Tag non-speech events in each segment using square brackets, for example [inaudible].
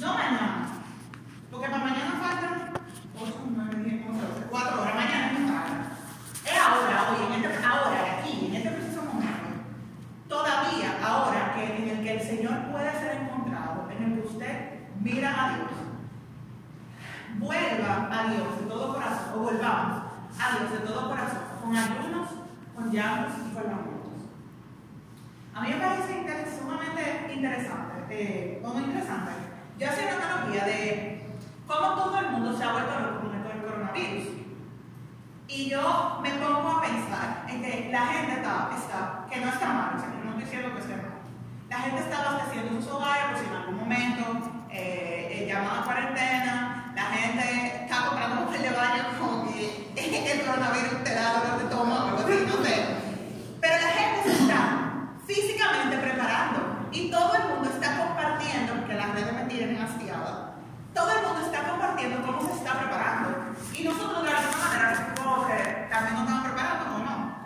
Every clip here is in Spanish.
No mañana. Porque para mañana faltan 8, 9, 10, 11, 12, 4 horas. Mañana es muy tarde. Es ahora, hoy, en este, ahora, aquí, en este preciso momento. Todavía, ahora que en el que el Señor puede ser encontrado, en el que usted mira a Dios, vuelva a Dios de todo corazón, o volvamos a Dios de todo corazón, con ayunos, con llantos y con lamentos. A mí me parece inter- sumamente interesante, eh, o no interesante, yo hacía una analogía de cómo todo el mundo se ha vuelto loco con del coronavirus. Y yo me pongo a pensar en que la gente está, está que no está mal, o sea, no estoy diciendo que esté mal. La gente está abasteciendo sus hogares por si en algún momento eh, eh, llaman a cuarentena, la gente está comprando papel de baño con eh, [laughs] el coronavirus te da dolor de estómago, no sé. Pero la gente se está físicamente preparando y todo el mundo está porque las redes me tienen hastiada, todo el mundo está compartiendo cómo se está preparando. Y nosotros de alguna manera supongo que también nos estamos preparando, ¿o no?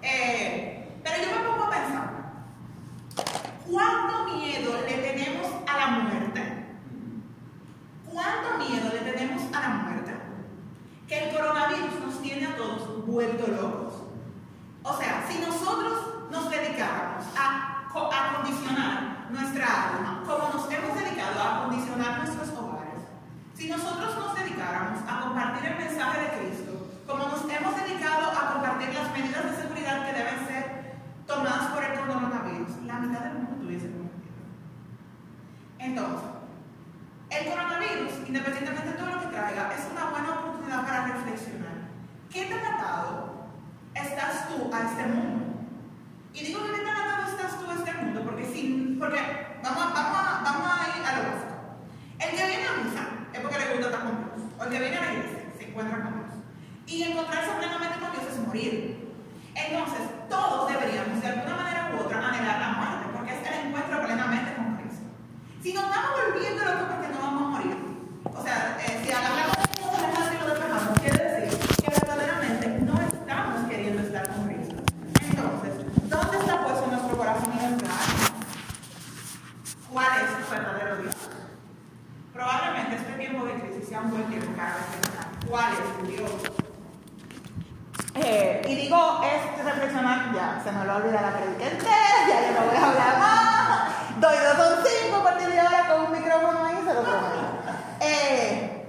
Eh, pero yo me pongo a pensar, ¿cuánto miedo le tenemos a la muerte? ¿Cuánto miedo le tenemos a la muerte? Que el coronavirus nos tiene a todos vueltos locos. O sea, si nosotros nos dedicáramos a, a condicionar nuestra alma, como nos hemos dedicado a condicionar nuestros hogares, si nosotros nos dedicáramos a compartir el mensaje de Cristo, como nos hemos dedicado a compartir las medidas de seguridad que deben ser tomadas por el coronavirus, la mitad del mundo tuviese convertido. Entonces, el coronavirus, independientemente de todo lo que traiga, es una buena oportunidad para reflexionar. ¿Qué tan atado estás tú a este mundo? Y digo que qué tan atado estás tú a este mundo, porque, si, porque vamos, a- vamos, a, vamos a ir a lo básico. El que viene a misa es porque le gusta estar con Dios. O el que viene a la iglesia se encuentra con Dios. Y encontrarse plenamente con Dios es morir. Entonces, todos deberíamos, de alguna manera u otra, anhelar la muerte, porque es el encuentro plenamente con Cristo. Si nos estamos volviendo locos porque no vamos a morir, o sea, eh, si agarramos todo el y lo despejamos, quiere decir que verdaderamente no estamos queriendo estar con Cristo. Entonces, ¿dónde está puesto nuestro corazón y nuestra alma? ¿Cuál es su verdadero Dios? Probablemente este tiempo de crisis sea un buen tiempo para reflexionar. ¿Cuál es tu Dios? Eh, y digo, es reflexionar, ya, se me lo olvida la predica entera, ya yo no voy a hablar más. Doy dos son cinco a partir de ahora con un micrófono ahí, se lo prometo. Eh,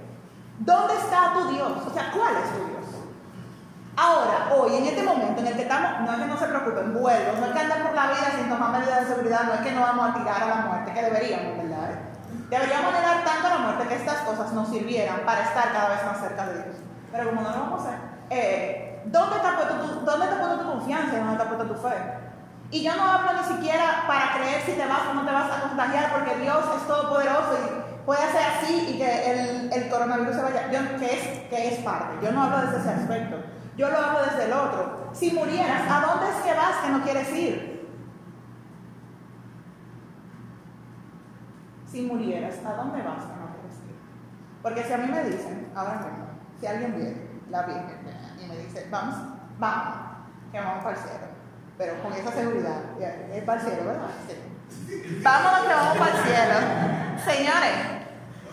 ¿Dónde está tu Dios? O sea, ¿cuál es tu Dios? Ahora, hoy, en este momento en el que estamos, no es que no se preocupen, vuelvo, no es que anden por la vida sin tomar medidas de seguridad, no es que no vamos a tirar a la muerte, que deberíamos, ¿verdad? eh? Deberíamos negar tanto a la muerte que estas cosas nos sirvieran para estar cada vez más cerca de Dios. Pero como no lo vamos a hacer, eh, ¿dónde, está puesto tu, ¿dónde está puesto tu confianza y dónde está puesto tu fe? Y yo no hablo ni siquiera para creer si te vas o no te vas a contagiar, porque Dios es todopoderoso y puede hacer así y que el, el coronavirus se vaya, yo, que, es, que es parte. Yo no hablo desde ese aspecto, yo lo hablo desde el otro. Si murieras, ¿a dónde es que vas que no quieres ir? Si murieras, ¿a dónde vas que no quieres ir? Porque si a mí me dicen, ahora mismo, si alguien viene, la Virgen, me dice, vamos, vamos, que vamos para el cielo, pero con esa seguridad, es para el cielo, ¿verdad? Sí. Que vamos para el cielo. Señores,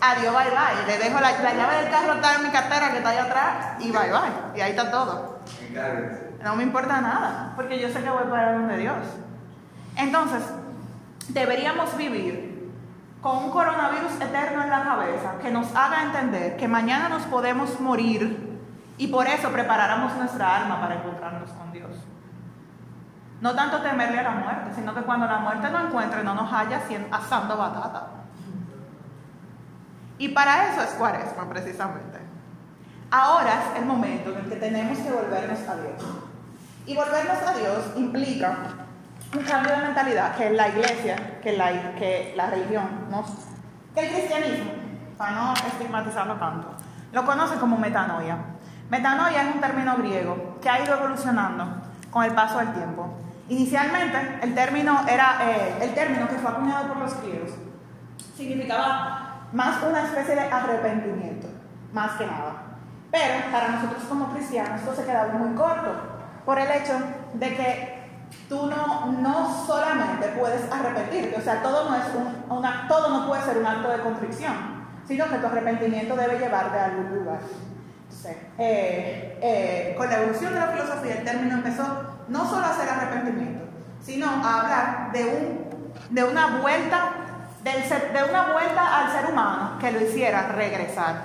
adiós, bye bye. Le dejo la, la llave del carro está en mi cartera que está ahí atrás y bye bye. Y ahí está todo. No me importa nada, porque yo sé que voy para donde Dios. Entonces, deberíamos vivir con un coronavirus eterno en la cabeza que nos haga entender que mañana nos podemos morir y por eso preparáramos nuestra alma para encontrarnos con Dios. No tanto temerle a la muerte, sino que cuando la muerte nos encuentre no nos haya asando batata. Y para eso es cuaresma, precisamente. Ahora es el momento en el que tenemos que volvernos a Dios. Y volvernos a Dios implica un cambio de mentalidad que la iglesia, que la, que la religión, ¿no? que el cristianismo, para no estigmatizarlo tanto, lo conoce como metanoia. Metanoia es un término griego que ha ido evolucionando con el paso del tiempo. Inicialmente, el término, era, eh, el término que fue acuñado por los griegos significaba más una especie de arrepentimiento, más que nada. Pero para nosotros como cristianos esto se quedaba muy corto, por el hecho de que tú no, no solamente puedes arrepentirte, o sea, todo no, es un, todo no puede ser un acto de contrición, sino que tu arrepentimiento debe llevarte a algún lugar. Eh, eh, con la evolución de la filosofía, el término empezó no solo a hacer arrepentimiento, sino a hablar de, un, de una vuelta de una vuelta al ser humano que lo hiciera regresar.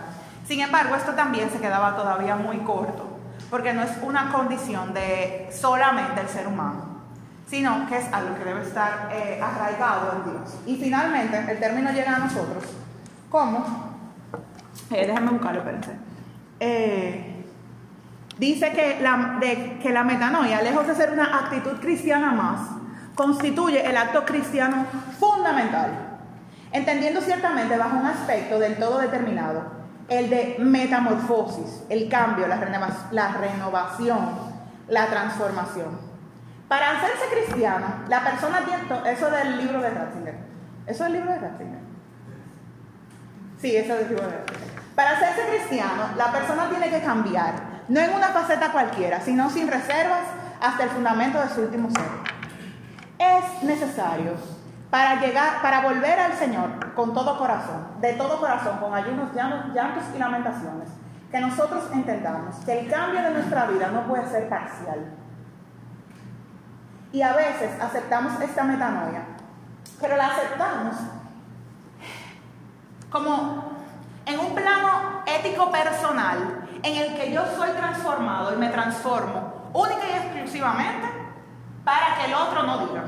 Sin embargo, esto también se quedaba todavía muy corto, porque no es una condición de solamente el ser humano, sino que es algo que debe estar eh, arraigado en Dios. Y finalmente, el término llega a nosotros como, déjenme buscarlo, espérense. Eh, dice que la, que la metanoia, lejos de ser una actitud cristiana más, constituye el acto cristiano fundamental entendiendo ciertamente bajo un aspecto del todo determinado, el de metamorfosis, el cambio, la, renovación, la transformación. Para hacerse cristiano, la persona tiene, eso del libro de Ratzinger, eso es el libro de Ratzinger. Sí, eso es el libro de Ratzinger. Para hacerse cristiano, la persona tiene que cambiar, no en una faceta cualquiera, sino sin reservas hasta el fundamento de su último ser. Es necesario para llegar, para volver al Señor con todo corazón, de todo corazón, con ayunos, llantos y lamentaciones, que nosotros entendamos que el cambio de nuestra vida no puede ser parcial. Y a veces aceptamos esta metanoia, pero la aceptamos como en un plano ético personal, en el que yo soy transformado y me transformo única y exclusivamente para que el otro no diga.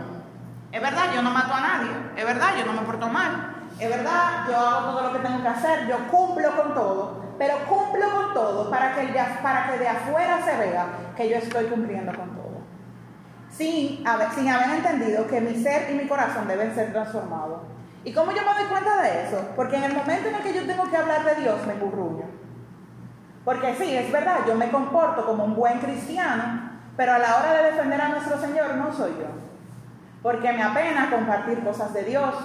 Es verdad, yo no mato a nadie. Es verdad, yo no me porto mal. Es verdad, yo hago todo lo que tengo que hacer. Yo cumplo con todo. Pero cumplo con todo para que, para que de afuera se vea que yo estoy cumpliendo con todo. Sin, sin haber entendido que mi ser y mi corazón deben ser transformados. ¿Y cómo yo me doy cuenta de eso? Porque en el momento en el que yo tengo que hablar de Dios, me currullo. Porque sí, es verdad, yo me comporto como un buen cristiano, pero a la hora de defender a nuestro Señor no soy yo porque me apena compartir cosas de Dios,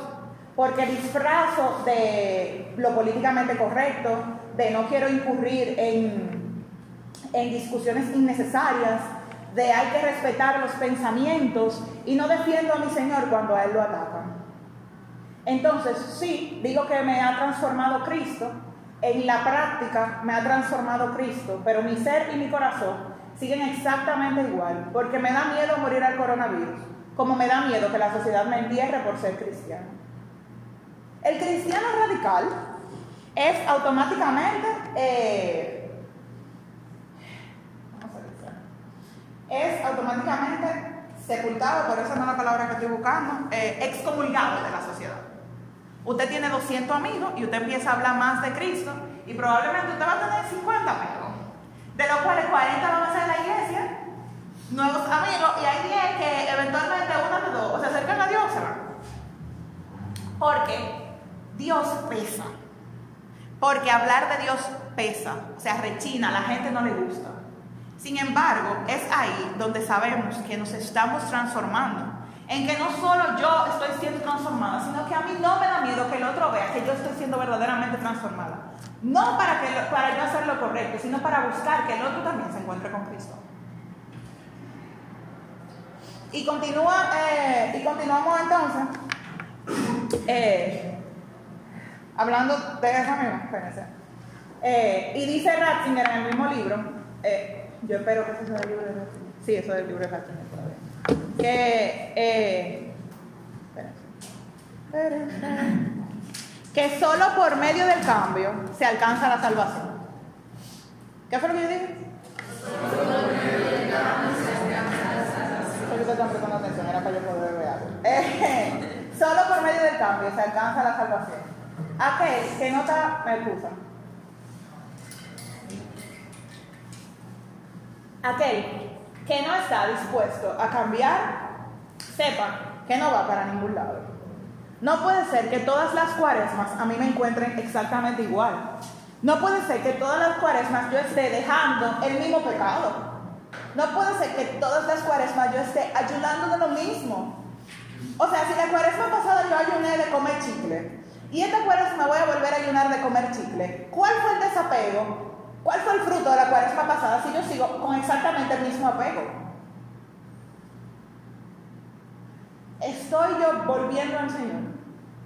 porque disfrazo de lo políticamente correcto, de no quiero incurrir en, en discusiones innecesarias, de hay que respetar los pensamientos y no defiendo a mi Señor cuando a Él lo atacan. Entonces, sí, digo que me ha transformado Cristo, en la práctica me ha transformado Cristo, pero mi ser y mi corazón siguen exactamente igual, porque me da miedo morir al coronavirus como me da miedo que la sociedad me entierre por ser cristiano. El cristiano radical es automáticamente, eh, es automáticamente sepultado, por eso no es la palabra que estoy buscando, eh, excomulgado de la sociedad. Usted tiene 200 amigos y usted empieza a hablar más de Cristo y probablemente usted va a tener 50 amigos, de los cuales 40 van a ser la iglesia nuevos amigos y hay 10 que eventualmente uno de dos se acercan a Dios se. Porque Dios pesa. Porque hablar de Dios pesa, o sea, rechina, a la gente no le gusta. Sin embargo, es ahí donde sabemos que nos estamos transformando. En que no solo yo estoy siendo transformada, sino que a mí no me da miedo que el otro vea que yo estoy siendo verdaderamente transformada. No para, que, para yo hacer lo correcto, sino para buscar que el otro también se encuentre con Cristo. Y, continúa, eh, y continuamos entonces eh, hablando de esa misma, espérense. Eh, y dice Ratzinger en el mismo libro, yo espero que ese sea el libro de Ratzinger. Sí, eso es el libro de Ratzinger. Que, espérense, que solo por medio del cambio se alcanza la salvación. ¿Qué fue lo que yo dije? Solo por medio del cambio están atención, era para yo poder ver algo. [laughs] Eh, solo por medio del cambio se alcanza la salvación. Aquel que no está, me excusa. Aquel que no está dispuesto a cambiar, sepa que no va para ningún lado. No puede ser que todas las cuaresmas a mí me encuentren exactamente igual. No puede ser que todas las cuaresmas yo esté dejando el mismo pecado. No puede ser que todas las cuaresmas yo esté ayunando de lo mismo. O sea, si la cuaresma pasada yo ayuné de comer chicle y esta cuaresma voy a volver a ayunar de comer chicle, ¿cuál fue el desapego? ¿Cuál fue el fruto de la cuaresma pasada si yo sigo con exactamente el mismo apego? estoy yo volviendo al Señor.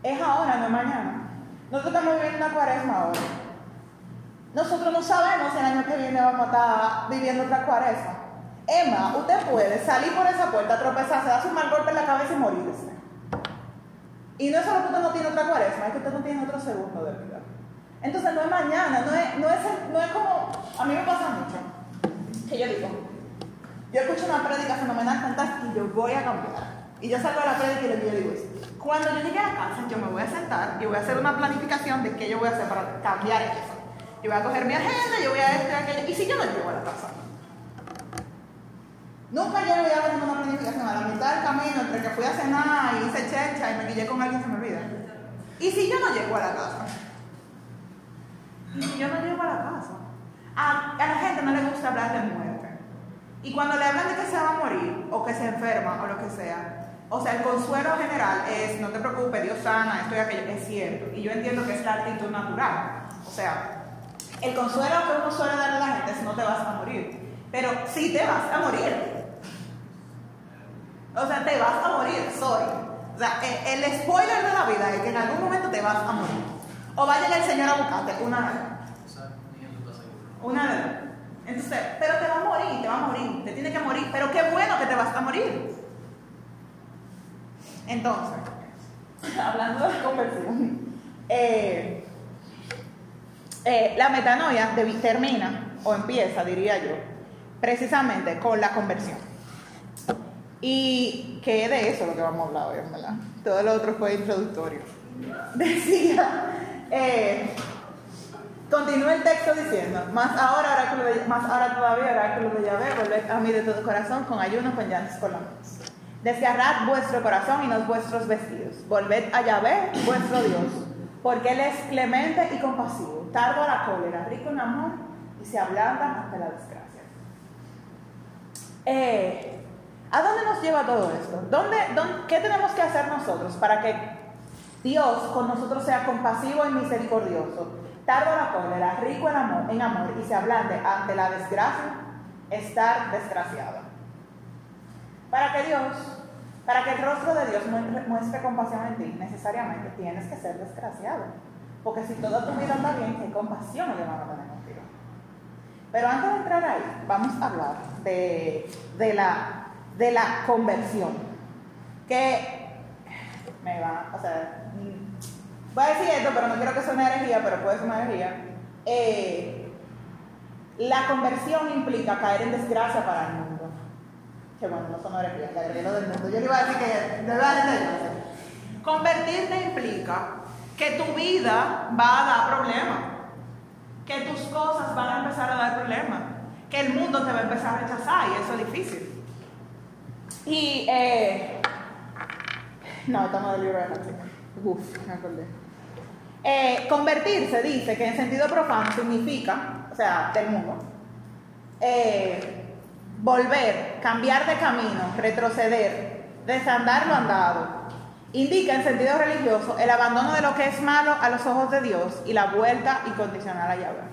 Es ahora, no es mañana. Nosotros estamos viviendo una cuaresma ahora. Nosotros no sabemos si el año que viene vamos a estar viviendo otra cuaresma. Emma, usted puede salir por esa puerta, tropezarse, darse un mal golpe en la cabeza y morirse. Y no es solo que usted no tiene otra cuaresma, es que usted no tiene otro segundo de vida. Entonces no es mañana, no es, no es, no es como, a mí me pasa mucho, que yo digo, yo escucho una prédica fenomenal, fantástica, y yo voy a cambiar. Y yo salgo a la prédica y yo digo. Cuando yo llegue a casa, yo me voy a sentar y voy a hacer una planificación de qué yo voy a hacer para cambiar eso. Yo voy a coger mi agenda, yo voy a esto y aquello. ¿Y si yo no llego a la casa? Nunca yo voy a hacer una planificación a la mitad del camino entre que fui a cenar y hice checha y me guillé con alguien, se me olvida. ¿Y si yo no llego a la casa? ¿Y si yo no llego a la casa? A, la gente no le gusta hablar de muerte. Y cuando le hablan de que se va a morir, o que se enferma, o lo que sea, o sea, el consuelo general es, no te preocupes, Dios sana, esto y aquello, es cierto. Y yo entiendo que es la actitud natural. O sea, el consuelo que uno suele darle a la gente es no te vas a morir. Pero sí te vas a morir. O sea, te vas a morir, soy. O sea, el, spoiler de la vida es que en algún momento te vas a morir. O vaya el Señor a buscarte, una. Una. Entonces, pero te va a morir, te va a morir, te tiene que morir, pero qué bueno que te vas a morir. Entonces, [laughs] hablando de conversión, eh, eh, la metanoia termina, o empieza, diría yo, precisamente con la conversión. Y que de eso lo que vamos a hablar hoy, ¿verdad? Todo lo otro fue introductorio. [laughs] Decía, eh, Continúa el texto diciendo, más ahora, oráculo de, más ahora todavía, oráculo de Yahvé, volved a mí de todo corazón, con ayuno, con llantos, con lágrimas. Desgarrad vuestro corazón y no vuestros vestidos. Volved a Yahvé, vuestro Dios, porque Él es clemente y compasivo, tardo a la cólera, rico en amor y se ablanda ante la desgracia. Eh, ¿A dónde nos lleva todo esto? ¿Dónde, dónde, ¿Qué tenemos que hacer nosotros para que Dios con nosotros sea compasivo y misericordioso? tardo la cólera, rico en amor, en amor y se ablande ante la desgracia, estar desgraciado. Para que Dios, para que el rostro de Dios muestre, compasión en ti, necesariamente tienes que ser desgraciado. Porque si toda tu vida está bien, ¿qué compasión le van a tener contigo? Pero antes de entrar ahí, vamos a hablar de, de, la, de la conversión. Que me va, o sea, Voy a decir esto, pero no quiero que suene herejía, pero puede ser una herejía. Eh, la conversión implica caer en desgracia para el mundo. Que bueno, no son herejías, la herejía del mundo. Yo le iba a decir que haber Convertirte implica que tu vida va a dar problemas, que tus cosas van a empezar a dar problemas, que el mundo te va a empezar a rechazar y eso es difícil. Y, eh, no, estamos del libro de Uf, me acordé. Eh, convertirse, dice que en sentido profano significa, o sea, del mundo, eh, volver, cambiar de camino, retroceder, desandar lo andado. Indica en sentido religioso el abandono de lo que es malo a los ojos de Dios y la vuelta incondicional a Yahweh.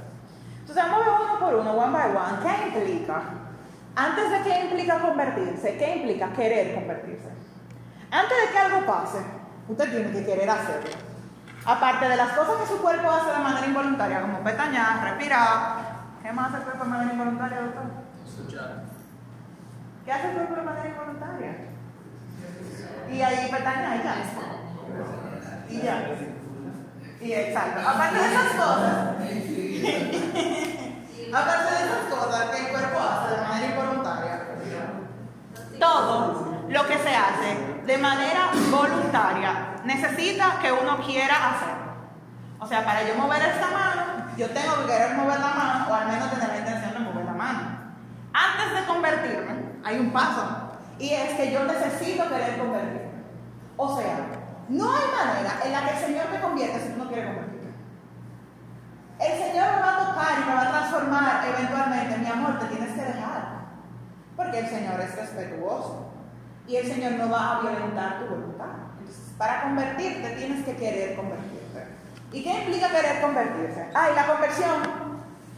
Entonces vamos a ver uno por uno, one by one. ¿Qué implica? Antes de qué implica convertirse, ¿qué implica querer convertirse? Antes de que algo pase, usted tiene que querer hacerlo. Aparte de las cosas que su cuerpo hace de manera involuntaria, como pestañear, respirar, ¿qué más hace el cuerpo de manera involuntaria, doctor? Escuchar. ¿Qué hace el cuerpo de manera involuntaria? Y ahí pestañear y ya. Y ya. Y exacto. Aparte de esas cosas, aparte de esas cosas que el cuerpo hace de manera involuntaria, todo lo que se hace de manera voluntaria necesita que uno quiera hacerlo. O sea, para yo mover esta mano, yo tengo que querer mover la mano o al menos tener la intención de mover la mano. Antes de convertirme, hay un paso y es que yo necesito querer convertirme. O sea, no hay manera en la que el Señor me convierta si tú no quieres convertirte. El Señor me va a tocar y me va a transformar eventualmente. Mi amor, te tienes que dejar. Porque el Señor es respetuoso y el Señor no va a violentar tu voluntad. Entonces, para convertirte tienes que querer convertirte. ¿Y qué implica querer convertirse? Ah, la conversión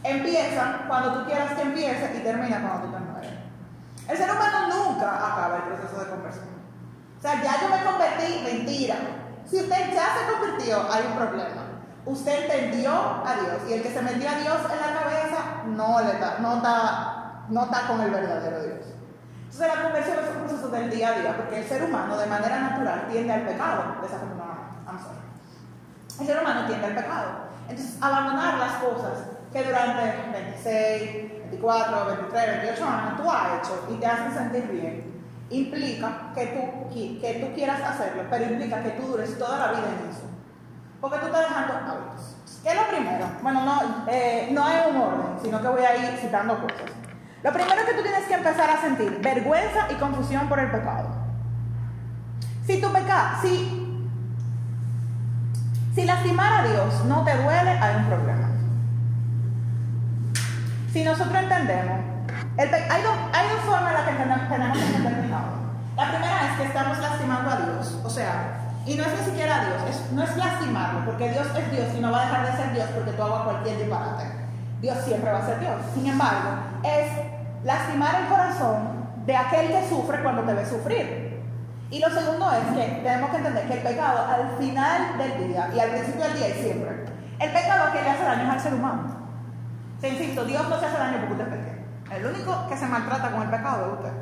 empieza cuando tú quieras que empiece y termina cuando tú te mueres. El ser humano nunca acaba el proceso de conversión. O sea, ya yo me convertí, mentira. Si usted ya se convirtió, hay un problema. Usted entendió a Dios y el que se metió a Dios en la cabeza no, le está, no, está, no está con el verdadero Dios. Entonces la conversión es un proceso del día a día, porque el ser humano de manera natural tiende al pecado, desafortunadamente. El ser humano tiende al pecado. Entonces, abandonar las cosas que durante 26, 24, 23, 28 años tú has hecho y te hacen sentir bien, implica que tú, que tú quieras hacerlo, pero implica que tú dures toda la vida en eso. Porque tú estás dejando hábitos. ¿Qué es lo primero? Bueno, no, eh, no es un orden, sino que voy a ir citando cosas. Lo primero que tú tienes que empezar a sentir, vergüenza y confusión por el pecado. Si tu pecado, si, si lastimar a Dios no te duele, hay un problema. Si nosotros entendemos, hay, dos, hay dos formas en las que tenemos que entender pecado. La primera es que estamos lastimando a Dios, o sea, y no es ni siquiera Dios, no es lastimarlo, porque Dios es Dios y no va a dejar de ser Dios porque tú hagas cualquier disparate. Dios siempre va a ser Dios. Sin embargo, es lastimar el corazón de aquel que sufre cuando te ve sufrir. Y lo segundo es que tenemos que entender que el pecado al final del día y al principio del día y siempre, el pecado que le hace daño es al ser humano. Se insisto, Dios no se hace daño porque usted peque. El único que se maltrata con el pecado es usted.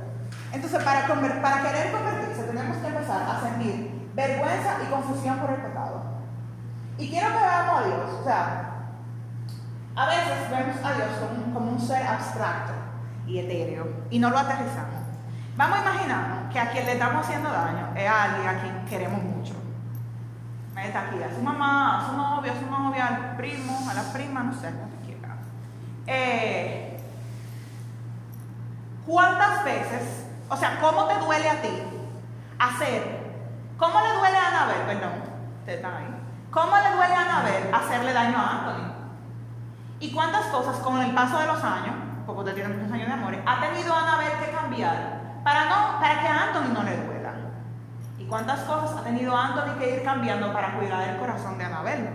Entonces, para, para querer convertirse, tenemos que empezar a sentir vergüenza y confusión por el pecado. Y quiero que veamos a Dios, o sea, a veces vemos a Dios como un, ser abstracto y etéreo y no lo aterrizamos. Vamos a imaginarnos que a quien le estamos haciendo daño es a alguien a quien queremos mucho. Está aquí, a su mamá, a su novio, a su novia, al primo, a la prima, no sé, no te quiera. Eh, ¿Cuántas veces, o sea, cómo te duele a ti hacer ¿Cómo le duele a Anabel? Perdón, ustedes están ahí. ¿Cómo le duele a Anabel hacerle daño a Anthony? ¿Y cuántas cosas con el paso de los años, porque usted tiene muchos años de amor, ha tenido Anabel que cambiar para, no, para que a Anthony no le duela? ¿Y cuántas cosas ha tenido Anthony que ir cambiando para cuidar el corazón de Anabel?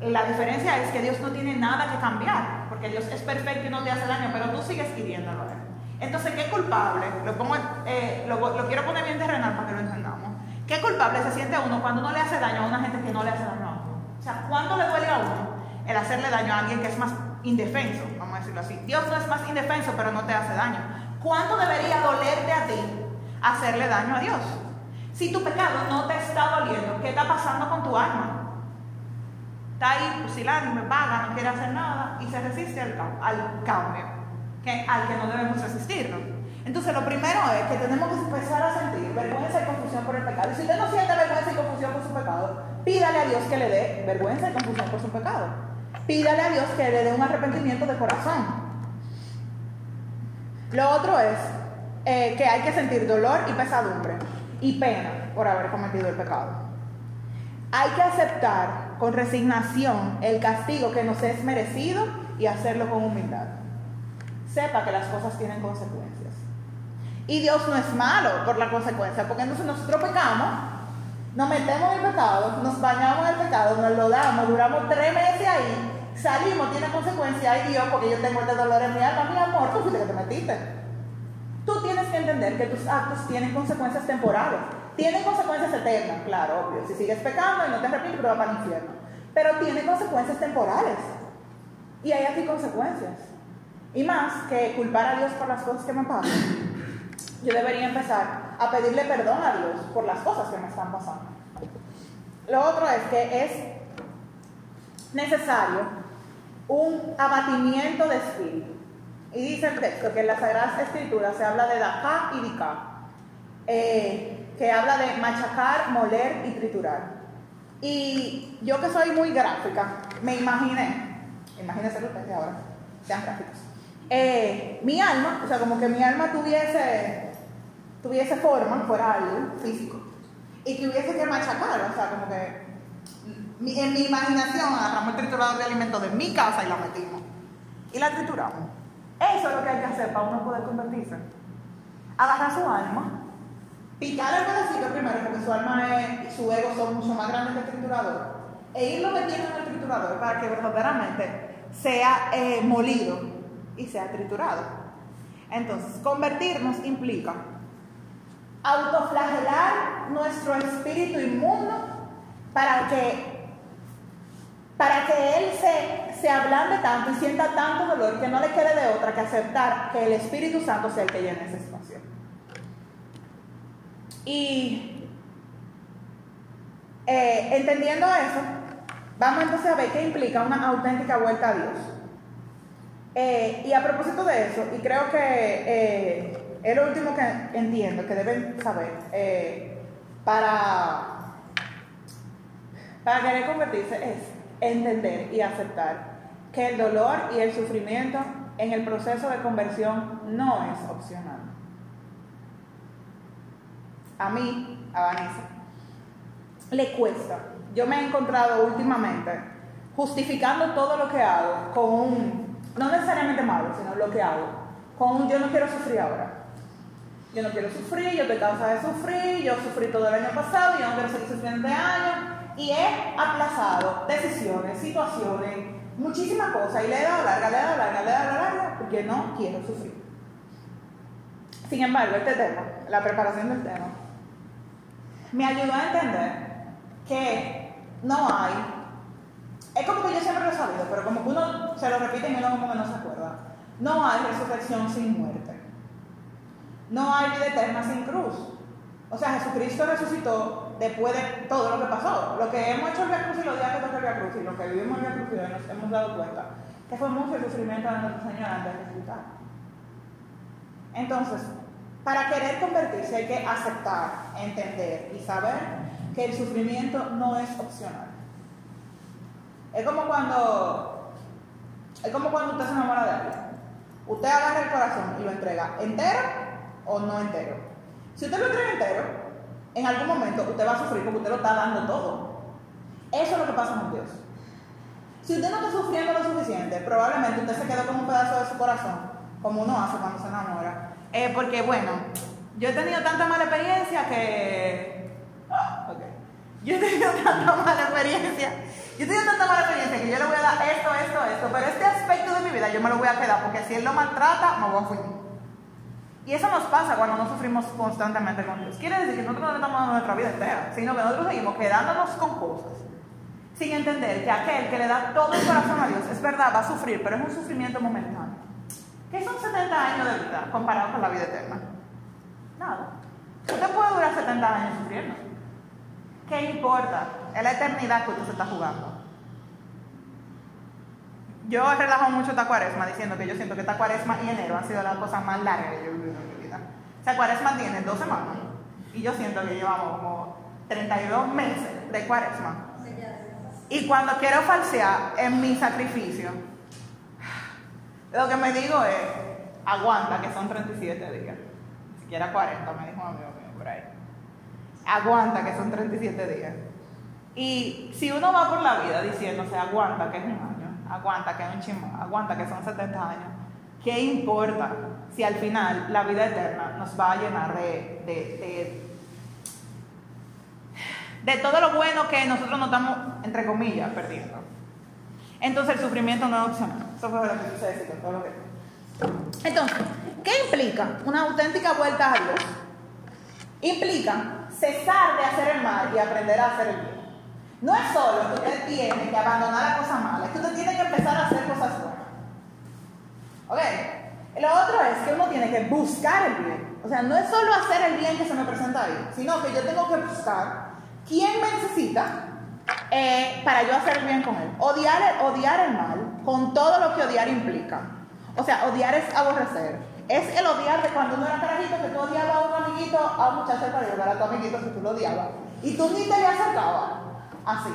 La diferencia es que Dios no tiene nada que cambiar, porque Dios es perfecto y no te hace daño, pero tú sigues queriéndolo a él. Entonces, ¿qué culpable? Lo, pongo, eh, lo, quiero poner bien terrenal para que lo entendamos. ¿Qué culpable se siente uno cuando uno le hace daño a una gente que no le hace daño a uno? O sea, ¿cuándo le duele a uno el hacerle daño a alguien que es más indefenso? Vamos a decirlo así. Dios no es más indefenso, pero no te hace daño. ¿Cuánto debería dolerte a ti hacerle daño a Dios? Si tu pecado no te está doliendo, ¿qué está pasando con tu alma? Está ahí me vaga, no quiere hacer nada y se resiste al, al cambio al que no debemos resistirnos. Entonces, lo primero es que tenemos que empezar a sentir vergüenza y confusión por el pecado. Y si usted no siente vergüenza y confusión por su pecado, pídale a Dios que le dé vergüenza y confusión por su pecado. Pídale a Dios que le dé un arrepentimiento de corazón. Lo otro es eh, que hay que sentir dolor y pesadumbre y pena por haber cometido el pecado. Hay que aceptar con resignación el castigo que nos es merecido y hacerlo con humildad sepa que las cosas tienen consecuencias. Y Dios no es malo por la consecuencia, porque entonces nosotros pecamos, nos metemos en el pecado, nos bañamos en el pecado, nos lo damos, duramos tres meses ahí, salimos, tiene consecuencias, ay Dios, porque yo tengo este dolor en mi alma, mi amor, tú fuiste que te metiste. Tú tienes que entender que tus actos tienen consecuencias temporales, tienen consecuencias eternas, claro, obvio, si sigues pecando y no te arrepientes, pero va para el infierno, pero tiene consecuencias temporales. Y hay aquí consecuencias. Y más que culpar a Dios por las cosas que me pasan, yo debería empezar a pedirle perdón a Dios por las cosas que me están pasando. Lo otro es que es necesario un abatimiento de espíritu. Y dice el texto que en las Sagradas Escrituras se habla de Dacá y Dicá, eh, que habla de machacar, moler y triturar. Y yo que soy muy gráfica, me imaginé, imagínense ustedes ahora, sean gráficos eh, mi alma, o sea, como que mi alma tuviese, tuviese forma, fuera algo físico, y que hubiese que machacar, o sea, como que en mi imaginación agarramos el triturador de alimentos de mi casa y la metimos. Y la trituramos. Eso es lo que hay que hacer para uno poder convertirse. Agarrar su alma, picar el pedacito primero, porque su alma y su ego son mucho más grandes que el triturador, e irlo metiendo en el triturador para que verdaderamente sea eh, molido y sea triturado. Entonces, convertirnos implica autoflagelar nuestro espíritu inmundo para que para que él se, se ablande tanto y sienta tanto dolor que no le quede de otra que aceptar que el Espíritu Santo sea el que llene ese espacio. Y eh, entendiendo eso, vamos entonces a ver qué implica una auténtica vuelta a Dios. Eh, y a propósito de eso, y creo que eh, es lo último que entiendo, que deben saber, para, para querer convertirse es entender y aceptar que el dolor y el sufrimiento en el proceso de conversión no es opcional. A mí, a Vanessa, le cuesta. Yo me he encontrado últimamente justificando todo lo que hago con un, no necesariamente malo, sino lo que hago, con un yo no quiero sufrir ahora. Yo no quiero sufrir, yo estoy cansada de sufrir, yo sufrí todo el año pasado, yo no quiero seguir sufriendo este año, y he aplazado decisiones, situaciones, muchísimas cosas y le he dado larga, le he dado larga, le he dado larga porque no quiero sufrir. Sin embargo, este tema, la preparación del tema, me ayudó a entender que no hay, es como que yo siempre lo he sabido, pero como que uno se lo repite y uno como que no se acuerda, no hay resurrección sin muerte, no hay vida eterna sin cruz. O sea, Jesucristo resucitó después de todo lo que pasó. Lo que hemos hecho en Via Cruz y los días que toca el Via Cruz y lo que vivimos en Via Cruz y nos hemos dado cuenta que fue mucho el sufrimiento de nuestro Señor antes de resucitar. Entonces, para querer convertirse hay que aceptar, entender y saber que el sufrimiento no es opcional. Es como cuando, es como cuando usted se enamora de alguien. Usted agarra el corazón y lo entrega entero o no entero. Si usted lo entrega entero, en algún momento usted va a sufrir porque usted lo está dando todo. Eso es lo que pasa con Dios. Si usted no está sufriendo lo suficiente, probablemente usted se queda con un pedazo de su corazón, como uno hace cuando se enamora. Eh, porque, bueno, yo he tenido tanta mala experiencia que. Okay. Yo he tenido [laughs] tanta mala experiencia. Yo he tenido tanta mala experiencia que yo le voy a dar esto, esto, esto. Pero este aspecto de mi vida yo me lo voy a quedar porque si él lo maltrata, me voy a fugir. Y eso nos pasa cuando no sufrimos constantemente con Dios. Quiere decir que nosotros no estamos dando nuestra vida entera, sino que nosotros seguimos quedándonos con cosas sin entender que aquel que le da todo el corazón a Dios, es verdad, va a sufrir, pero es un sufrimiento momentáneo. ¿Qué son 70 años de vida comparado con la vida eterna? Nada. Usted puede durar 70 años sufriendo. ¿Qué importa? Es la eternidad que usted se está jugando. Yo he relajado mucho esta cuaresma diciendo que yo siento que esta cuaresma y enero han sido las cosas más largas que yo he vivido en mi vida. O sea, cuaresma tiene dos semanas y yo siento que llevamos como 32 meses de cuaresma. Y cuando quiero falsear en mi sacrificio, lo que me digo es, aguanta que son 37 días. Ni siquiera 40, me dijo un amigo mío por ahí. Aguanta que son 37 días. Y si uno va por la vida diciéndose aguanta que es un aguanta que es un chismo, aguanta que son 70 años. ¿Qué importa si al final la vida eterna nos va a llenar de, de, de, todo lo bueno que nosotros nos estamos, entre comillas, perdiendo? Entonces el sufrimiento no es opcional. Eso fue lo que quise con todo lo que... Entonces, ¿qué implica una auténtica vuelta a Dios? Implica cesar de hacer el mal y aprender a hacer el bien. No es solo que usted tiene que abandonar la cosa mala, es que usted tiene que empezar a hacer cosas buenas. ¿Ok? Lo otro es que uno tiene que buscar el bien. O sea, no es solo hacer el bien que se me presenta ahí, sino que yo tengo que buscar quién me necesita eh, para yo hacer el bien con él. Odiar, el mal con todo lo que odiar implica. O sea, odiar es aborrecer. Es el odiar de cuando uno era carajito que tú odiabas a un amiguito, a un muchacho para ayudar a tu amiguito si tú lo odiabas. Y tú ni te le acercabas. Así.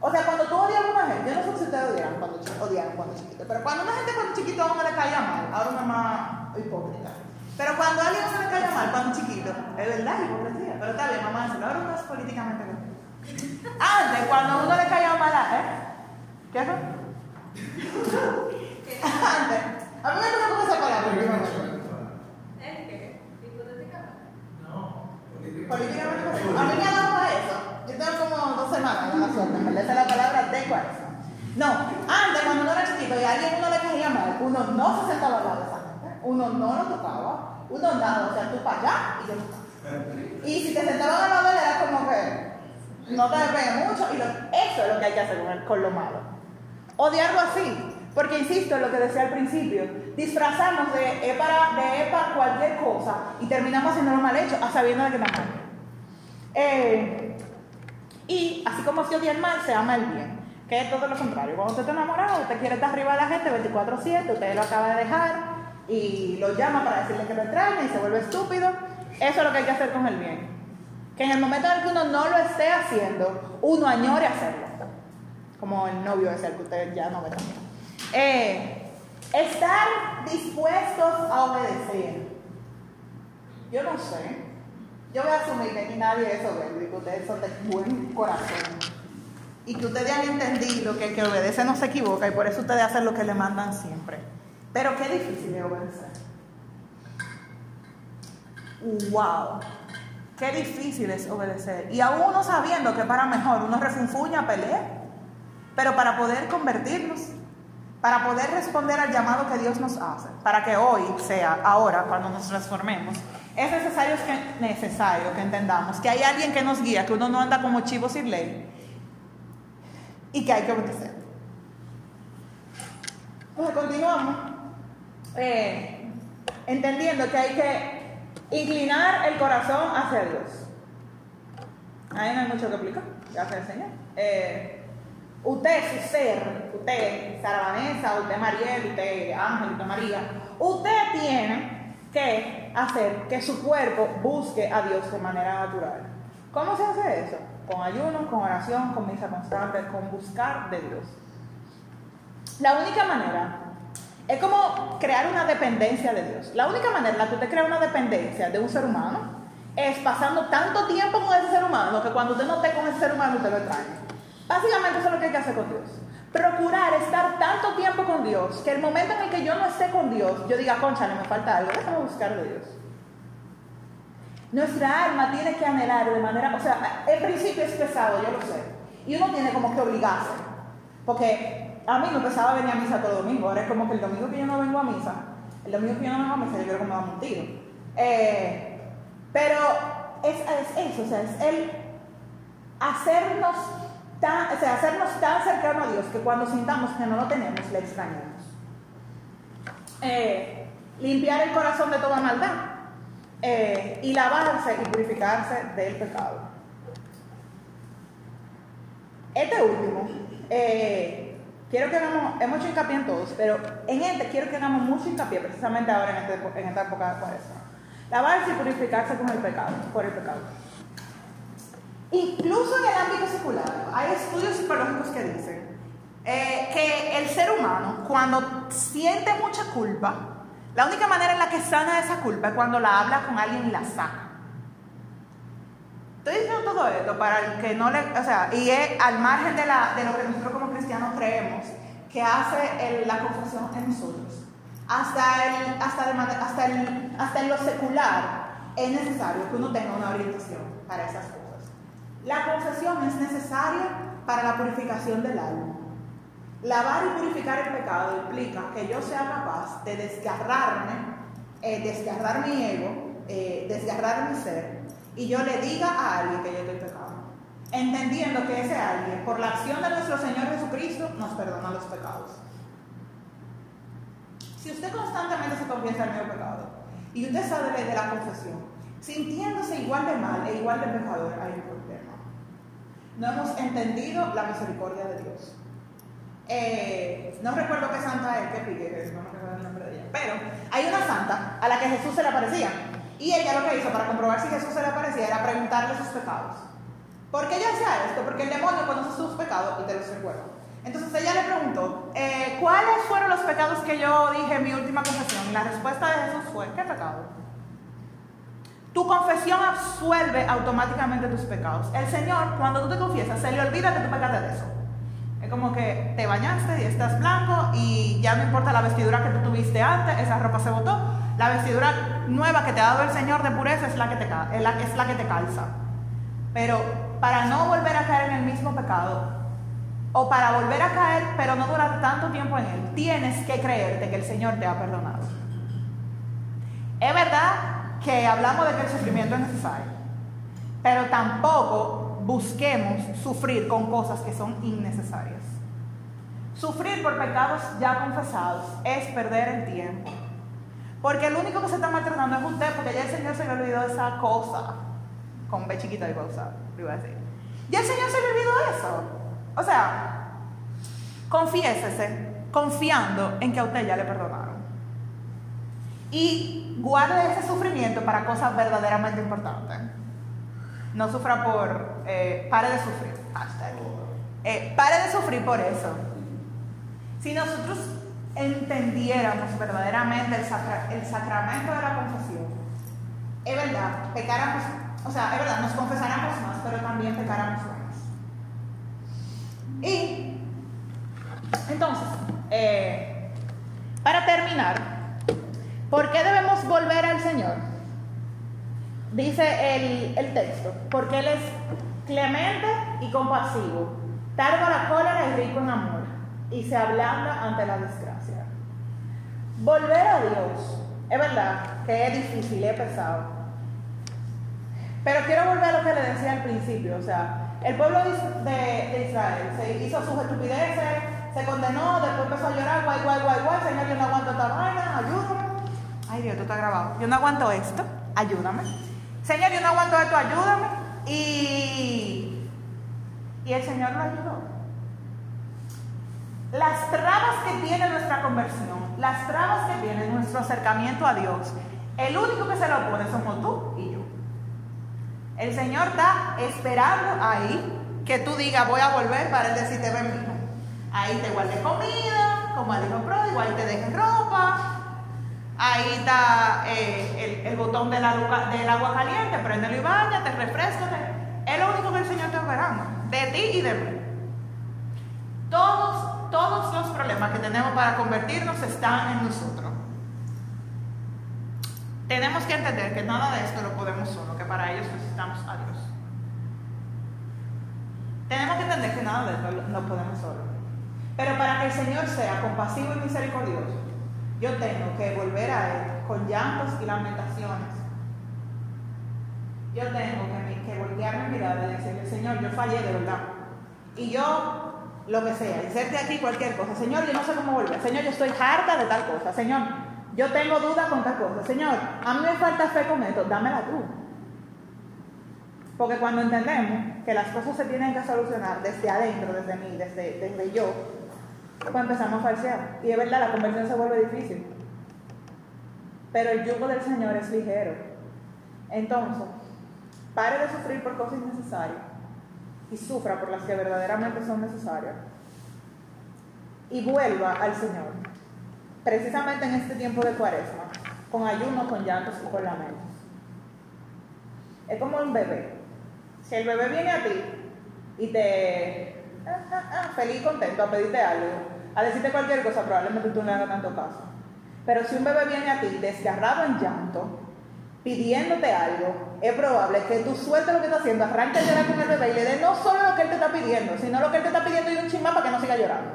O sea, cuando tú odias a una gente, yo no sé si ustedes odiaron cuando, odiaron cuando chiquito, pero cuando una gente cuando chiquito a uno le caía mal, ahora una más hipócrita. Pero cuando a alguien se le caía mal cuando chiquito, es verdad, hipocresía. Pero está bien, mamá, ahora no es políticamente correcto. Antes, cuando a uno le caía mal, ¿eh? ¿Qué fue? [laughs] Antes. A mí me gusta esa palabra. ¿Es qué? ¿Hipotéticamente? No. Políticamente correcto. A mí me como dos semanas suerte, me la palabra de cuaresma. No, antes cuando uno era chiquito y alguien uno le caía mal, uno no se sentaba al lado de esa gente, uno no lo tocaba, uno nada, o sea, tú para allá y yo para Y si te sentaban al lado era como que no te despegues mucho. Y eso es lo que hay que hacer con, con lo malo. Odiarlo así. Porque insisto en lo que decía al principio, disfrazamos de EPA, de EPA cualquier cosa y terminamos haciendo lo mal hecho, a sabiendo de que está mal. Eh, y así como se odia el mal, se ama el bien, que es todo lo contrario. Cuando usted está enamorado, usted quiere estar arriba de la gente 24-7, usted lo acaba de dejar y lo llama para decirle que lo extraña y se vuelve estúpido. Eso es lo que hay que hacer con el bien. Que en el momento en el que uno no lo esté haciendo, uno añore hacerlo. Como el novio ese que usted ya no ve también. Eh, estar dispuestos a obedecer. Yo no sé. Yo voy a asumir que aquí nadie es soberbio que ustedes son de buen corazón. Y que ustedes han entendido que el que obedece no se equivoca y por eso ustedes hacen lo que le mandan siempre. Pero qué difícil es obedecer. ¡Wow! Qué difícil es obedecer. Y aún uno sabiendo que para mejor uno refunfuña, pelea. Pero para poder convertirnos para poder responder al llamado que Dios nos hace, para que hoy sea, ahora, cuando nos transformemos, es necesario que, entendamos que hay alguien que nos guía, que uno no anda como chivo sin ley y que hay que obedecer. Entonces continuamos eh, entendiendo que hay que inclinar el corazón hacia Dios. Ahí no hay mucho que explicar, ya se enseñó. Eh, Usted, su ser, usted, Sara Vanessa, usted Mariel, usted Ángel, usted María, usted tiene que hacer que su cuerpo busque a Dios de manera natural. ¿Cómo se hace eso? Con ayuno, con oración, con misa constante, con buscar de Dios. La única manera es como crear una dependencia de Dios. La única manera en la que usted crea una dependencia de un ser humano es pasando tanto tiempo con ese ser humano que cuando usted no esté con ese ser humano usted lo extraña. Básicamente eso es lo que hay que hacer con Dios. Procurar estar tanto tiempo con Dios que el momento en el que yo no esté con Dios, yo diga, concha, no me falta algo, déjame buscar de Dios. Nuestra alma tiene que anhelar de manera, o sea, el principio es pesado, yo lo sé. Y uno tiene como que obligarse. Porque a mí me pesaba venir a misa todo domingo. Ahora es como que el domingo que yo no vengo a misa, el domingo que yo no vengo a misa, yo creo que me da un tiro. Eh, pero es, es eso, o sea, es el hacernos hacernos tan cercanos a Dios que cuando sintamos que no lo tenemos, le extrañamos. Eh, limpiar el corazón de toda maldad eh, y lavarse y purificarse del pecado. Este último, eh, quiero que hagamos, hemos hecho hincapié en todos, pero en este quiero que hagamos mucho hincapié precisamente ahora en, este, en esta época de cuaresma. Lavarse y purificarse con el pecado, por el pecado. Incluso en el ámbito secular, hay estudios psicológicos que dicen eh, que el ser humano, cuando siente mucha culpa, la única manera en la que sana esa culpa es cuando la habla con alguien y la saca. Estoy diciendo todo esto para el que no le. O sea, y es al margen de, la, de lo que nosotros como cristianos creemos que hace la confesión en nosotros. Hasta, el, hasta, hasta, el, hasta en lo secular es necesario que uno tenga una orientación para esas cosas. La confesión es necesaria para la purificación del alma. Lavar y purificar el pecado implica que yo sea capaz de desgarrarme, eh, desgarrar mi ego, eh, desgarrar mi ser, y yo le diga a alguien que yo estoy pecado. Entendiendo que ese alguien, por la acción de nuestro Señor Jesucristo, nos perdona los pecados. Si usted constantemente se confiesa el mismo pecado y usted sabe de la confesión, sintiéndose igual de mal e igual de pecador, hay un. No hemos entendido la misericordia de Dios. Eh, no recuerdo qué santa es, qué pique, no me recuerdo el nombre de ella, pero hay una santa a la que Jesús se le aparecía. Y ella lo que hizo para comprobar si Jesús se le aparecía era preguntarle sus pecados. ¿Por qué ella hacía esto? Porque el demonio conoce sus pecados y te los recuerda. Entonces ella le preguntó, eh, ¿cuáles fueron los pecados que yo dije en mi última confesión? Y la respuesta de Jesús fue, ¿qué pecado? Tu confesión absuelve automáticamente tus pecados. El Señor, cuando tú te confiesas, se le olvida que tú pecaste de eso. Es como que te bañaste y estás blanco y ya no importa la vestidura que tú tuviste antes, esa ropa se botó. La vestidura nueva que te ha dado el Señor de pureza es la que te, es la, es la que te calza. Pero para no volver a caer en el mismo pecado, o para volver a caer, pero no durar tanto tiempo en él, tienes que creerte que el Señor te ha perdonado. Es verdad que hablamos de que el sufrimiento es necesario, pero tampoco busquemos sufrir con cosas que son innecesarias. Sufrir por pecados ya confesados es perder el tiempo. Porque el único que se está maltratando es usted, porque ya el Señor se le olvidó esa cosa. Con B chiquita iba a usar, iba a decir. Ya el Señor se le olvidó eso. O sea, confiésese confiando en que a usted ya le perdonaron. Y guarde ese sufrimiento para cosas verdaderamente importantes. No sufra por... Eh, pare de sufrir. Eh, pare de sufrir por eso. Si nosotros entendiéramos verdaderamente el, el sacramento de la confesión, es verdad, pecáramos, o sea, es verdad, nos confesáramos más, pero también pecáramos menos. Y entonces, eh, para terminar, ¿por qué debemos volver al Señor? Dice el, el texto, porque Él es clemente y compasivo, tardo a la cólera y rico en amor y se ablanda ante la desgracia. Volver a Dios, es verdad que es difícil, es pesado. Pero quiero volver a lo que le decía al principio, o sea, el pueblo de, Israel se hizo sus estupideces, se condenó, después empezó a llorar, guay, guay, guay, guay, Señor, yo no aguanto esta vaina, ayúdame. Ay Dios, esto está grabado. Yo no aguanto esto, ayúdame. Señor, yo no aguanto esto, ayúdame. Y, y el Señor lo ayudó. Las trabas que tiene nuestra conversión, las trabas que tiene nuestro acercamiento a Dios, el único que se lo pone somos tú y yo. El Señor está esperando ahí que tú digas voy a volver para él decirte ven hijo. Ahí te guarde comida, como al hijo pródigo, ahí te dejes ropa. Ahí está eh, el, botón del agua, caliente, préndelo y bañate, refrescate. Es lo único que el Señor está esperando, de ti y de mí. Todos todos los problemas que tenemos para convertirnos están en nosotros. Tenemos que entender que nada de esto lo podemos solo, que para ellos necesitamos a Dios. Tenemos que entender que nada de esto lo podemos solo. Pero para que el Señor sea compasivo y misericordioso, yo tengo que volver a Él con llantos y lamentaciones. Yo tengo que, que voltear mi mirada y decirle, Señor, yo fallé de verdad. Y yo lo que sea, inserte aquí cualquier cosa. Señor, yo no sé cómo volver. Señor, yo estoy harta de tal cosa. Señor, yo tengo dudas con tal cosa. Señor, a mí me falta fe con esto, dámela tú. Porque cuando entendemos que las cosas se tienen que solucionar desde adentro, desde mí, desde, desde yo, pues empezamos a falsear. Y es verdad, la conversión se vuelve difícil. Pero el yugo del Señor es ligero. Entonces, pare de sufrir por cosas innecesarias y sufra por las que verdaderamente son necesarias y vuelva al Señor, precisamente en este tiempo de cuaresma, con ayuno, con llantos y con lamentos. Es como un bebé. Si el bebé viene a ti y te ah, ah, ah, feliz, contento, a pedirte algo, a decirte cualquier cosa, probablemente tú no le hagas tanto caso. Pero si un bebé viene a ti desgarrado en llanto, pidiéndote algo, es probable que tú sueltes lo que está haciendo, arranques a llorar con el bebé y le des no solo lo que él te está pidiendo, sino lo que él te está pidiendo y un chismán para que no siga llorando.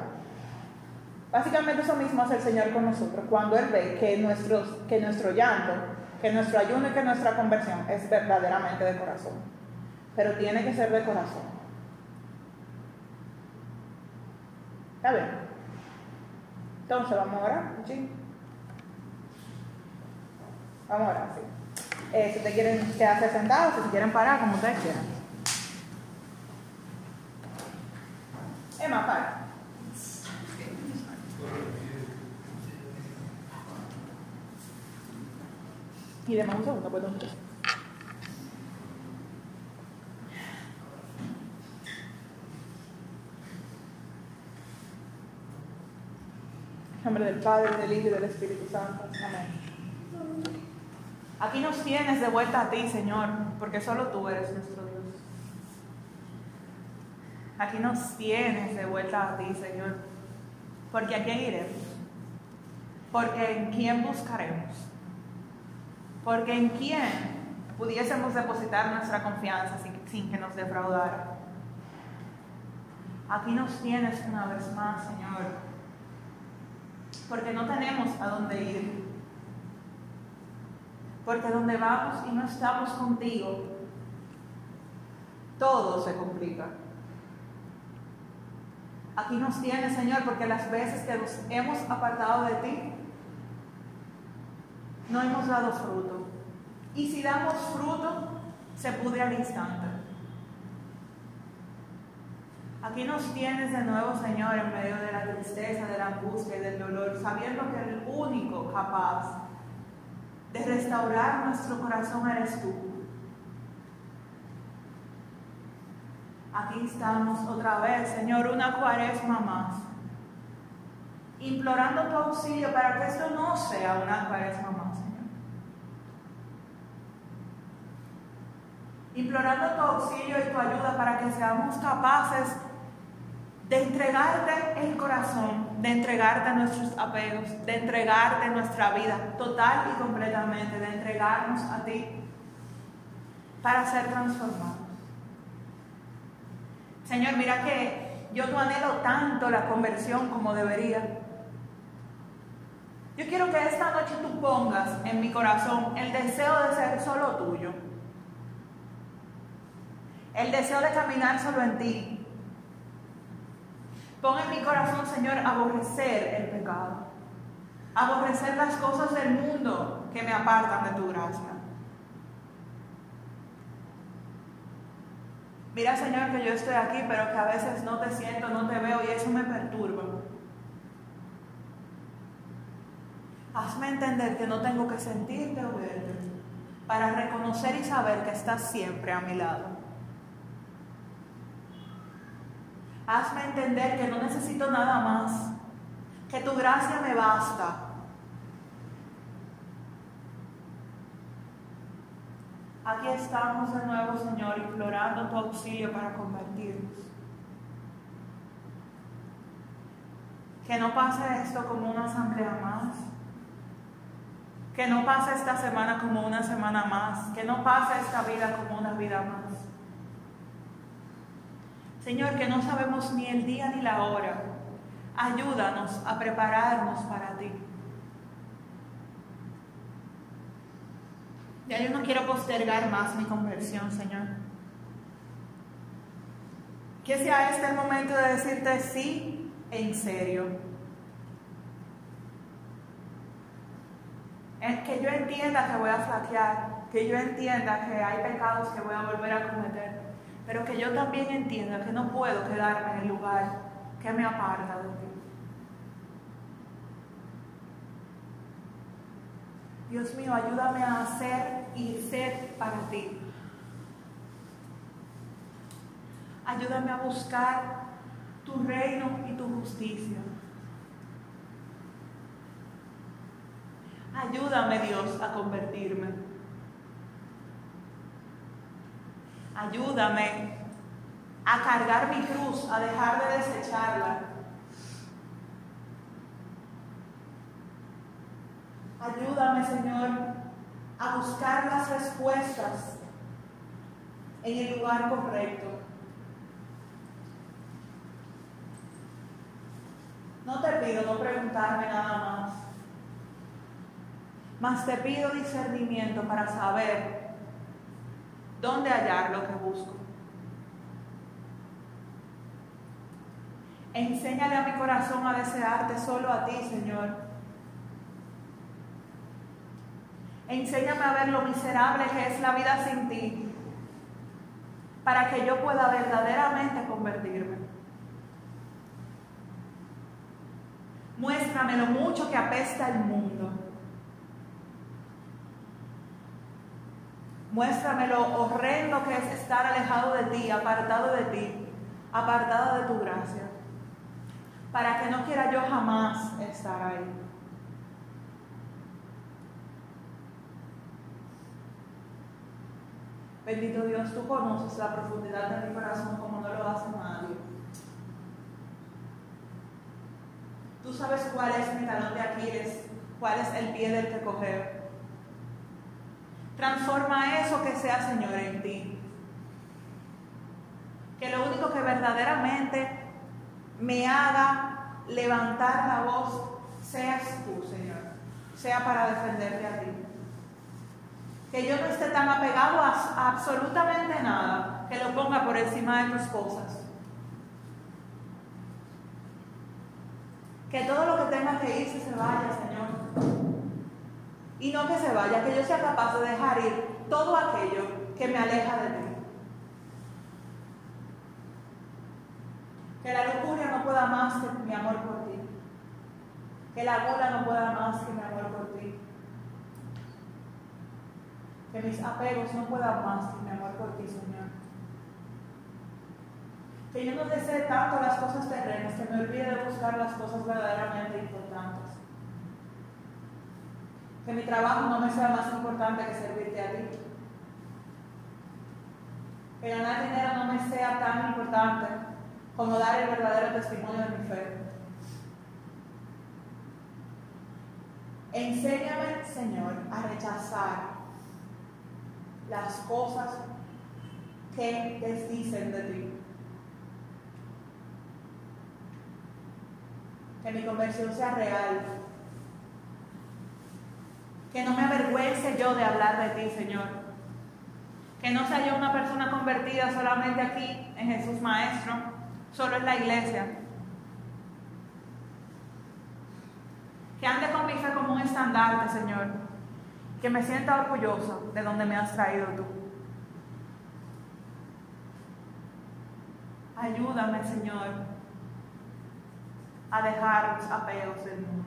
Básicamente eso mismo hace el Señor con nosotros cuando Él ve que, nuestros, que nuestro llanto, que nuestro ayuno y que nuestra conversión es verdaderamente de corazón. Pero tiene que ser de corazón. ¿Está bien? Entonces vamos a orar. Vamos a orar, sí. Eh, si ustedes quieren quedarse sentados, si quieren parar, como ustedes quieran. Emma, para. Y demos un segundo, pues En nombre del Padre, del Hijo y del Espíritu Santo. Amén. Aquí nos tienes de vuelta a ti, Señor, porque solo tú eres nuestro Dios. Aquí nos tienes de vuelta a ti, Señor, porque a quién iremos, porque en quién buscaremos, porque en quién pudiésemos depositar nuestra confianza sin, sin que nos defraudara. Aquí nos tienes una vez más, Señor, porque no tenemos a dónde ir Porque donde vamos y no estamos contigo, todo se complica. Aquí nos tienes, Señor, porque las veces que nos hemos apartado de ti, no hemos dado fruto. Y si damos fruto, se pudre al instante. Aquí nos tienes de nuevo, Señor, en medio de la tristeza, de la angustia y del dolor, sabiendo que el único capaz de restaurar nuestro corazón eres tú. Aquí estamos otra vez, Señor, una cuaresma más, implorando tu auxilio para que esto no sea una cuaresma más, Señor. Implorando tu auxilio y tu ayuda para que seamos capaces de entregarte el corazón, de entregarte nuestros apegos, de entregarte nuestra vida total y completamente, de entregarnos a ti para ser transformados. Señor, mira que yo no anhelo tanto la conversión como debería. Yo quiero que esta noche tú pongas en mi corazón el deseo de ser solo tuyo. El deseo de caminar solo en ti, Pon en mi corazón, Señor, aborrecer el pecado. Aborrecer las cosas del mundo que me apartan de tu gracia. Mira, Señor, que yo estoy aquí, pero que a veces no te siento, no te veo y eso me perturba. Hazme entender que no tengo que sentirte o para reconocer y saber que estás siempre a mi lado. Hazme entender que no necesito nada más, que tu gracia me basta. Aquí estamos de nuevo, Señor, implorando tu auxilio para convertirnos. Que no pase esto como una asamblea más. Que no pase esta semana como una semana más. Que no pase esta vida como una vida más. Señor, que no sabemos ni el día ni la hora, ayúdanos a prepararnos para ti. Ya yo no quiero postergar más mi conversión, Señor. Que sea este el momento de decirte sí en serio. Que yo entienda que voy a flaquear, que yo entienda que hay pecados que voy a volver a cometer pero que yo también entienda que no puedo quedarme en el lugar que me aparta de ti. Dios mío, ayúdame a hacer y ser para ti. Ayúdame a buscar tu reino y tu justicia. Ayúdame Dios a convertirme. Ayúdame a cargar mi cruz, a dejar de desecharla. Ayúdame, Señor, a buscar las respuestas en el lugar correcto. No te pido no preguntarme nada más, mas te pido discernimiento para saber dónde hallar lo que busco. Enséñale a mi corazón a desearte solo a ti, Señor. Enséñame a ver lo miserable que es la vida sin ti, para que yo pueda verdaderamente convertirme. Muéstrame lo mucho que apesta el mundo Muéstrame lo horrendo que es estar alejado de ti, apartado de ti, apartado de tu gracia, para que no quiera yo jamás estar ahí. Bendito Dios, tú conoces la profundidad de mi corazón como no lo hace nadie. Tú sabes cuál es mi talón de Aquiles, cuál es el pie del que coger. Transforma eso que sea, Señor, en ti. Que lo único que verdaderamente me haga levantar la voz seas tú, Señor. Sea para defenderte a ti. Que yo no esté tan apegado a, absolutamente nada que lo ponga por encima de tus cosas. Que todo lo que tenga que irse se vaya, Señor. Y no que se vaya, que yo sea capaz de dejar ir todo aquello que me aleja de ti. Que la locura no pueda más que mi amor por ti. Que la gula no pueda más que mi amor por ti. Que mis apegos no puedan más que mi amor por ti, Señor. Que yo no desee tanto las cosas terrenas, que me olvide de buscar las cosas verdaderamente importantes. Que mi trabajo no me sea más importante que servirte a ti. Que ganar dinero no me sea tan importante como dar el verdadero testimonio de mi fe. Enséñame, Señor, a rechazar las cosas que desdicen de ti. Que mi conversión sea real. Que no me avergüence yo de hablar de ti, Señor. Que no sea yo una persona convertida solamente aquí en Jesús Maestro, solo en la iglesia. Que ande con mi fe como un estandarte, Señor. Que me sienta orgulloso de donde me has traído tú. Ayúdame, Señor, a dejar los apegos del mundo.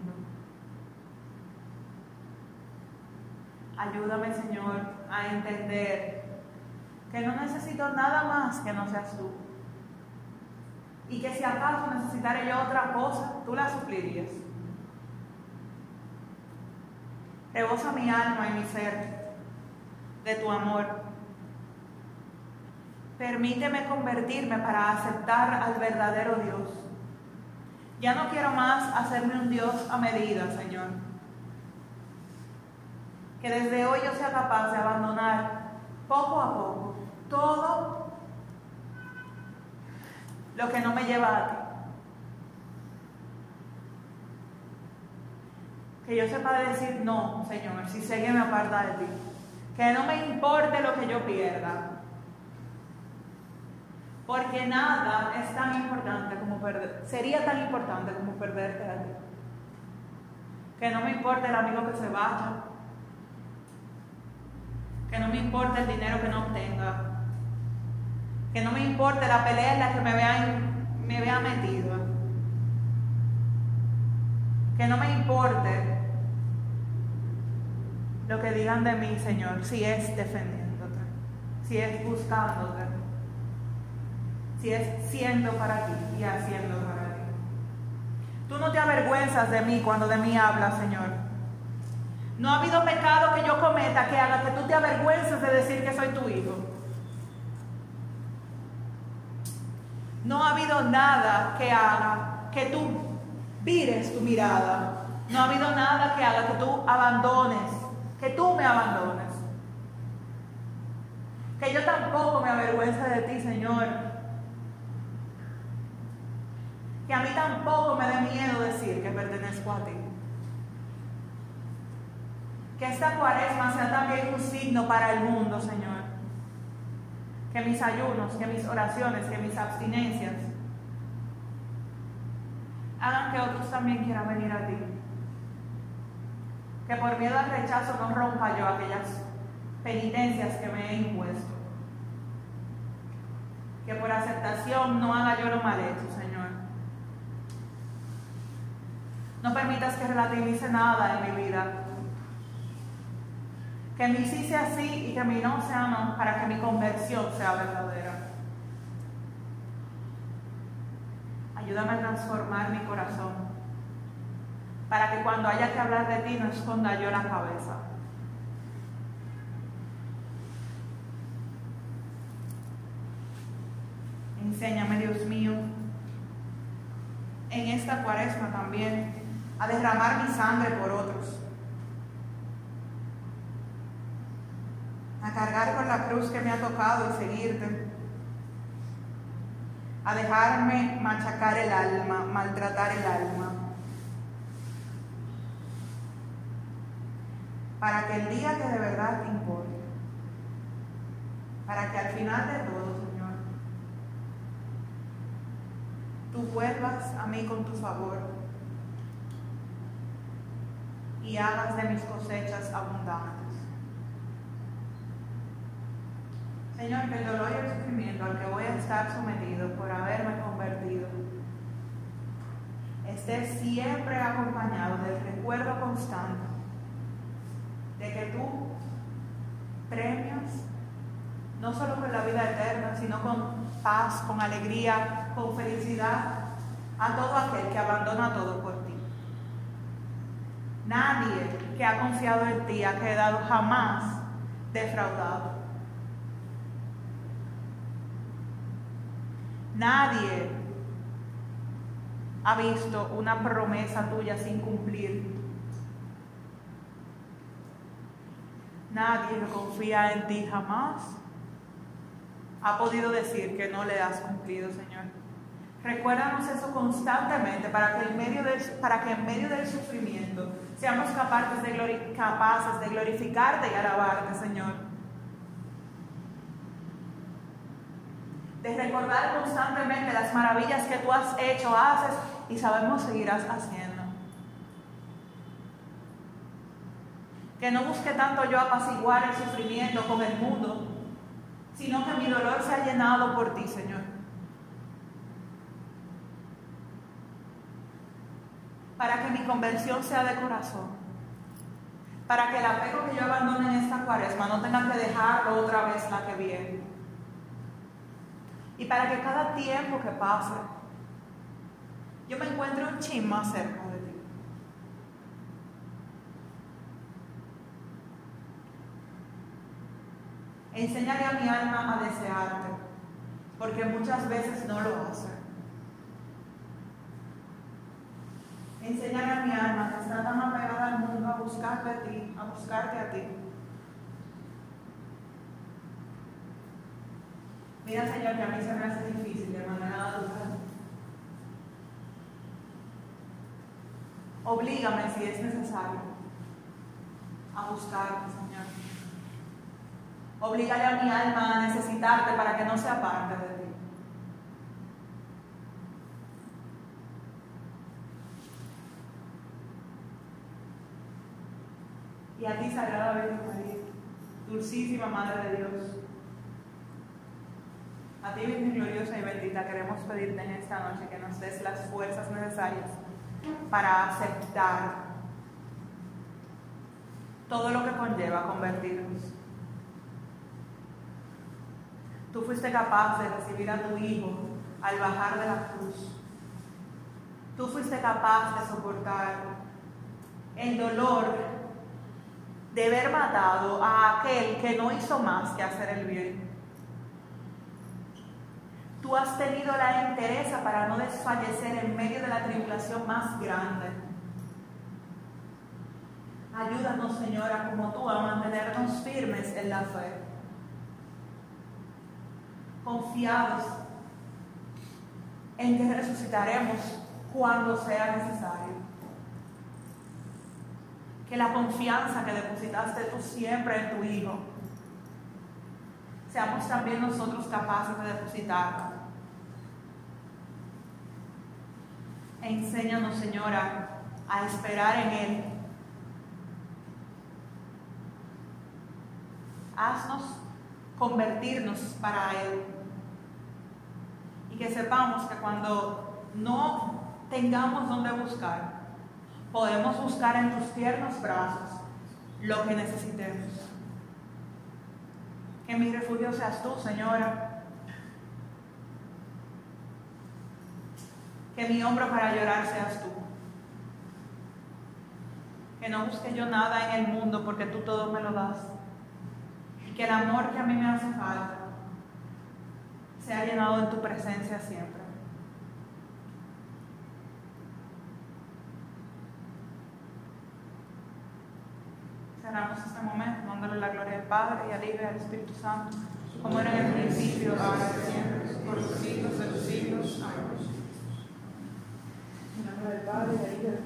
Ayúdame, Señor, a entender que no necesito nada más que no seas tú y que si acaso necesitara yo otra cosa, tú la suplirías. Rebosa mi alma y mi ser de tu amor. Permíteme convertirme para aceptar al verdadero Dios. Ya no quiero más hacerme un Dios a medida, Señor. Que desde hoy yo sea capaz de abandonar poco a poco todo lo que no me lleva a ti. Que yo sepa decir no, Señor, si sé que me aparta de ti. Que no me importe lo que yo pierda. Porque nada es tan importante como perder, sería tan importante como perderte a ti. Que no me importe el amigo que se vaya. Que no me importe el dinero que no obtenga que no me importe la pelea en la que me vea, me vea metido. Que no me importe lo que digan de mí, Señor, si es defendiéndote, si es buscándote, si es siendo para ti y haciendo para ti. Tú no te avergüenzas de mí cuando de mí hablas, Señor. No ha habido pecado que yo cometa que haga que tú te avergüences de decir que soy tu hijo. No ha habido nada que haga que tú vires tu mirada. No ha habido nada que haga que tú abandones, que tú me abandones. Que yo tampoco me avergüence de ti, Señor. Que a mí tampoco me dé miedo decir que pertenezco a ti. Que esta cuaresma sea también un signo para el mundo, Señor que mis ayunos, que mis oraciones, que mis abstinencias hagan que otros también quieran venir a ti. Que por miedo al rechazo no rompa yo aquellas penitencias que me he impuesto. Que por aceptación no haga yo lo mal hecho, Señor. No permitas que relativice nada en mi vida que mi sí sea sí y que mi no sea no, para que mi conversión sea verdadera. Ayúdame a transformar mi corazón, para que cuando haya que hablar de ti no esconda yo la cabeza. Enséñame, Dios mío, en esta cuaresma también, a derramar mi sangre por otros a cargar con la cruz que me ha tocado y seguirte, a dejarme machacar el alma, maltratar el alma. para que el día que de verdad te importe, para que al final de todo, Señor, tú vuelvas a mí con tu favor y hagas de mis cosechas abundantes. Señor, que el dolor y el sufrimiento al que voy a estar sometido por haberme convertido esté siempre acompañado del recuerdo constante de que tú premias no solo con la vida eterna, sino con paz, con alegría, con felicidad a todo aquel que abandona todo por ti. Nadie que ha confiado en ti ha quedado jamás defraudado. Nadie ha visto una promesa tuya sin cumplir. Nadie que confía en ti jamás ha podido decir que no le has cumplido, Señor. Recuérdanos eso constantemente para que en medio del, para que en medio del sufrimiento seamos capaces de, capaces de glorificarte y alabarte, Señor. De recordar constantemente las maravillas que tú has hecho, haces y sabemos seguirás haciendo. Que no busque tanto yo apaciguar el sufrimiento con el mundo, sino que mi dolor se ha llenado por ti, Señor. Para que mi conversión sea de corazón. Para que el apego que yo abandone en esta cuaresma no tenga que dejarlo otra vez la que viene y para que cada tiempo que pase yo me encuentre un chin más cerca de ti. Enséñale a mi alma a desearte, porque muchas veces no lo hace. Enséñale a mi alma que está tan apegada al mundo a buscarte a ti, a buscarte a ti. Mira, Señor, que a mí se me hace difícil de manera natural. Oblígame si es necesario a buscarte, Señor. Oblígale a mi alma a necesitarte para que no sea parte de ti. Y a ti, Sagrada Virgen María, dulcísima Madre de Dios. A ti, Virgen gloriosa y bendita, queremos pedirte en esta noche que nos des las fuerzas necesarias para aceptar todo lo que conlleva convertirnos. Tú fuiste capaz de recibir a tu Hijo al bajar de la cruz. Tú fuiste capaz de soportar el dolor de ver matado a aquel que no hizo más que hacer el bien. Tú has tenido la entereza para no desfallecer en medio de la tribulación más grande. Ayúdanos, Señora, como tú, a mantenernos firmes en la fe. Confiados en que resucitaremos cuando sea necesario. Que la confianza que depositaste tú siempre en tu Hijo, seamos también nosotros capaces de depositarla Enséñanos, Señora, a esperar en Él. Haznos convertirnos para Él. Y que sepamos que cuando no tengamos donde buscar, podemos buscar en tus tiernos brazos lo que necesitemos. Que mi refugio seas tú, Señora que mi hombro para llorar seas tú. Que no busque yo nada en el mundo porque tú todo me lo das. Y que el amor que a mí me hace falta sea llenado en tu presencia siempre. Cerramos este momento dándole la gloria al Padre y al Hijo y al Espíritu Santo, como era en el principio, ahora y siempre, por los siglos de los siglos. Amén. ഞങ്ങളെല്ലാവരുടെ കയ്യിലും